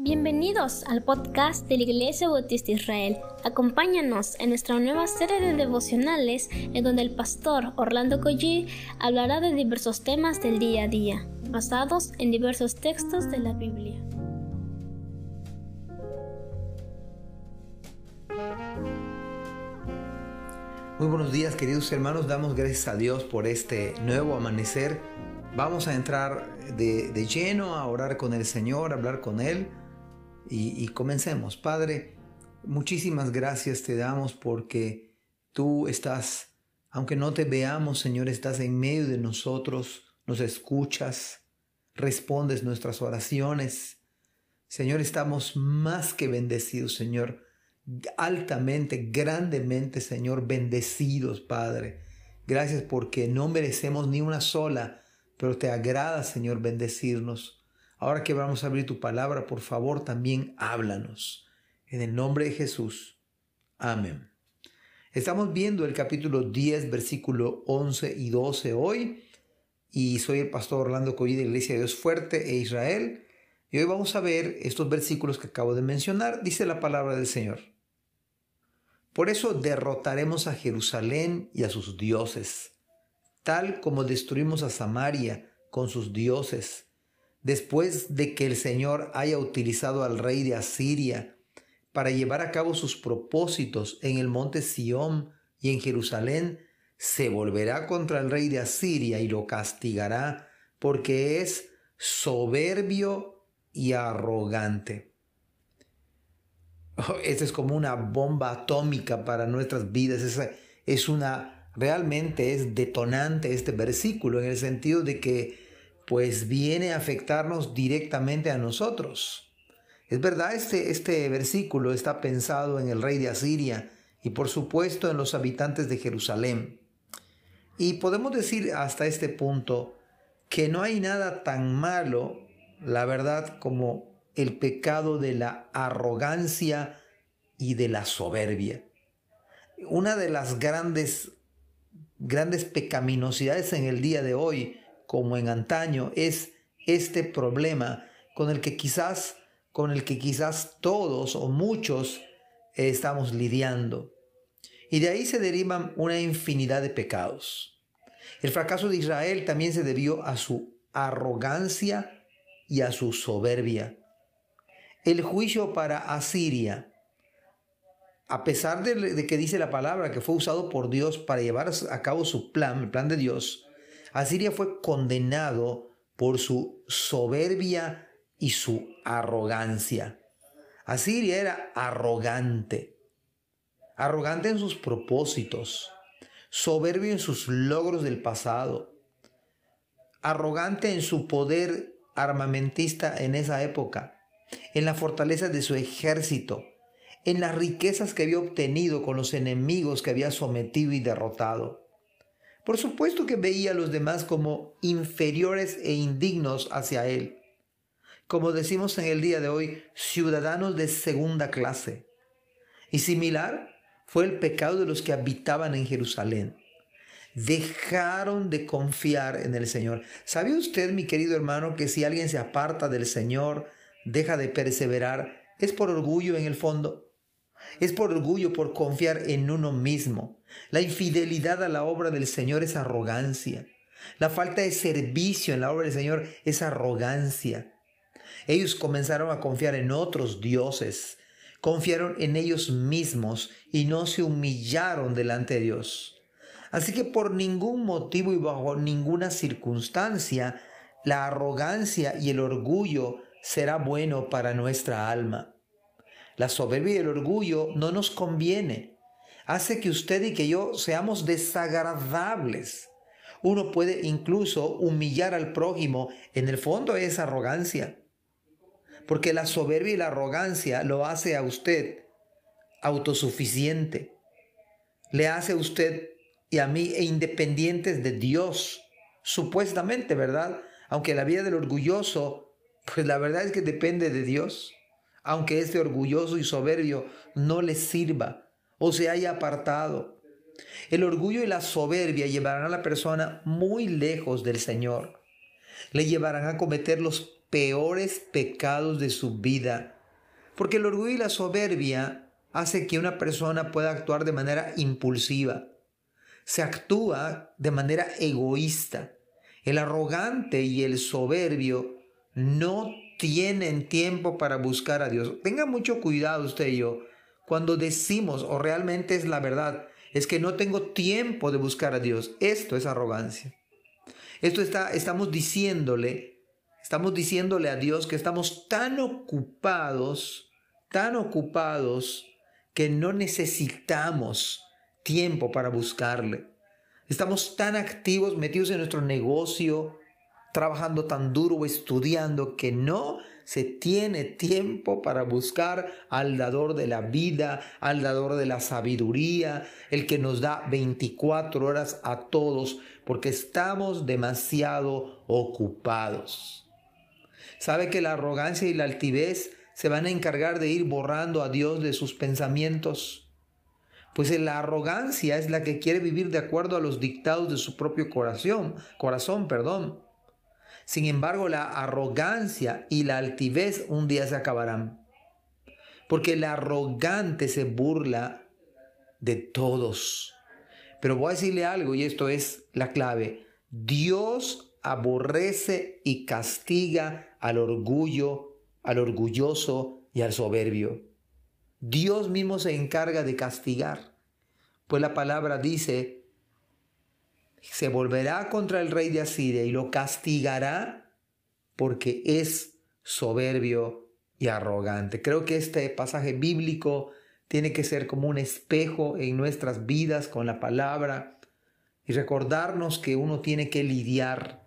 Bienvenidos al podcast de la Iglesia Bautista Israel. Acompáñanos en nuestra nueva serie de devocionales en donde el pastor Orlando Collie hablará de diversos temas del día a día, basados en diversos textos de la Biblia. Muy buenos días queridos hermanos, damos gracias a Dios por este nuevo amanecer. Vamos a entrar de, de lleno a orar con el Señor, a hablar con Él y, comencemos. Padre, muchísimas gracias te damos porque tú estás, aunque no te veamos, Señor, estás en medio de nosotros, nos escuchas, respondes nuestras oraciones. Señor, estamos más que bendecidos, Señor, altamente, grandemente, Señor, bendecidos, Padre. Gracias porque no merecemos ni una sola, pero te agrada, Señor, bendecirnos. Ahora que vamos a abrir tu palabra, por favor, también háblanos. En el nombre de Jesús. Amén. Estamos viendo el capítulo 10, versículo 11 y 12 hoy. Y soy el pastor Orlando Collí de Iglesia de Dios Fuerte e Israel. Y hoy vamos a ver estos versículos que acabo de mencionar. Dice la palabra del Señor. Por eso derrotaremos a Jerusalén y a sus dioses, tal como destruimos a Samaria con sus dioses después de que el Señor haya utilizado al rey de Asiria para llevar a cabo sus propósitos en el monte Sión y en Jerusalén, se volverá contra el rey de Asiria y lo castigará porque es soberbio y arrogante. Oh, esta es como una bomba atómica para nuestras vidas. Es, es una, realmente es detonante este versículo en el sentido de que pues viene a afectarnos directamente a nosotros. Es verdad, este, este versículo está pensado en el rey de Asiria y por supuesto en los habitantes de Jerusalén. Y podemos decir hasta este punto que no hay nada tan malo, la verdad, como el pecado de la arrogancia y de la soberbia. Una de las grandes, grandes pecaminosidades en el día de hoy como en antaño, es este problema con el que quizás, con el que quizás todos o muchos estamos lidiando. Y de ahí se derivan una infinidad de pecados. El fracaso de Israel también se debió a su arrogancia y a su soberbia. El juicio para Asiria, a pesar de, que dice la palabra que fue usado por Dios para llevar a cabo su plan, el plan de Dios, Asiria fue condenado por su soberbia y su arrogancia. Asiria era arrogante, arrogante en sus propósitos, soberbio en sus logros del pasado, arrogante en su poder armamentista en esa época, en la fortaleza de su ejército, en las riquezas que había obtenido con los enemigos que había sometido y derrotado. Por supuesto que veía a los demás como inferiores e indignos hacia él. Como decimos en el día de hoy, ciudadanos de segunda clase. Y similar fue el pecado de los que habitaban en Jerusalén. Dejaron de confiar en el Señor. ¿Sabe usted, mi querido hermano, que si alguien se aparta del Señor, deja de perseverar, es por orgullo en el fondo? Es por orgullo, por confiar en uno mismo. La infidelidad a la obra del Señor es arrogancia. La falta de servicio en la obra del Señor es arrogancia. Ellos comenzaron a confiar en otros dioses, confiaron en ellos mismos y no se humillaron delante de Dios. Así que por ningún motivo y bajo ninguna circunstancia, la arrogancia y el orgullo será bueno para nuestra alma. La soberbia y el orgullo no nos conviene. Hace que usted y que yo seamos desagradables. Uno puede incluso humillar al prójimo. En el fondo es arrogancia. Porque la soberbia y la arrogancia lo hace a usted autosuficiente. Le hace a usted y a mí independientes de Dios. Supuestamente, ¿verdad? Aunque la vida del orgulloso, pues la verdad es que depende de Dios aunque este orgulloso y soberbio no le sirva o se haya apartado. El orgullo y la soberbia llevarán a la persona muy lejos del Señor. Le llevarán a cometer los peores pecados de su vida. Porque el orgullo y la soberbia hace que una persona pueda actuar de manera impulsiva. Se actúa de manera egoísta. El arrogante y el soberbio no tienen tiempo para buscar a Dios. Tenga mucho cuidado usted y yo cuando decimos, o realmente es la verdad, es que no tengo tiempo de buscar a Dios. Esto es arrogancia. Esto está, estamos diciéndole, estamos diciéndole a Dios que estamos tan ocupados, tan ocupados, que no necesitamos tiempo para buscarle. Estamos tan activos, metidos en nuestro negocio, trabajando tan duro estudiando, que no se tiene tiempo para buscar al dador de la vida, al dador de la sabiduría, el que nos da 24 horas a todos, porque estamos demasiado ocupados. ¿Sabe que la arrogancia y la altivez se van a encargar de ir borrando a Dios de sus pensamientos? Pues la arrogancia es la que quiere vivir de acuerdo a los dictados de su propio corazón, corazón, perdón. Sin embargo, la arrogancia y la altivez un día se acabarán. Porque el arrogante se burla de todos. Pero voy a decirle algo y esto es la clave. Dios aborrece y castiga al orgullo, al orgulloso y al soberbio. Dios mismo se encarga de castigar. Pues la palabra dice se volverá contra el rey de Asiria y lo castigará porque es soberbio y arrogante. Creo que este pasaje bíblico tiene que ser como un espejo en nuestras vidas con la palabra y recordarnos que uno tiene que lidiar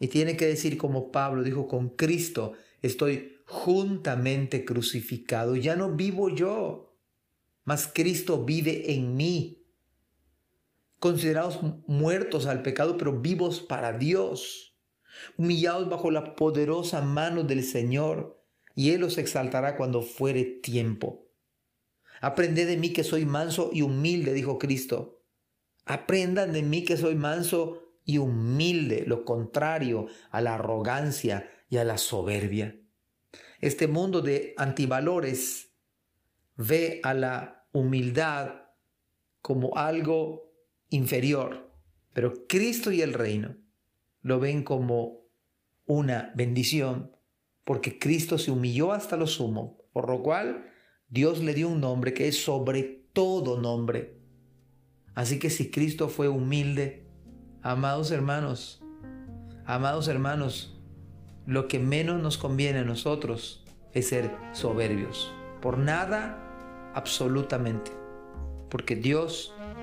y tiene que decir como Pablo dijo, con Cristo estoy juntamente crucificado. Ya no vivo yo, mas Cristo vive en mí considerados muertos al pecado, pero vivos para Dios, humillados bajo la poderosa mano del Señor, y Él los exaltará cuando fuere tiempo. Aprended de mí que soy manso y humilde, dijo Cristo. Aprendan de mí que soy manso y humilde, lo contrario a la arrogancia y a la soberbia. Este mundo de antivalores ve a la humildad como algo inferior, pero Cristo y el reino lo ven como una bendición, porque Cristo se humilló hasta lo sumo, por lo cual Dios le dio un nombre que es sobre todo nombre. Así que si Cristo fue humilde, amados hermanos, amados hermanos, lo que menos nos conviene a nosotros es ser soberbios. Por nada, absolutamente. Porque Dios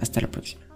Hasta la próxima.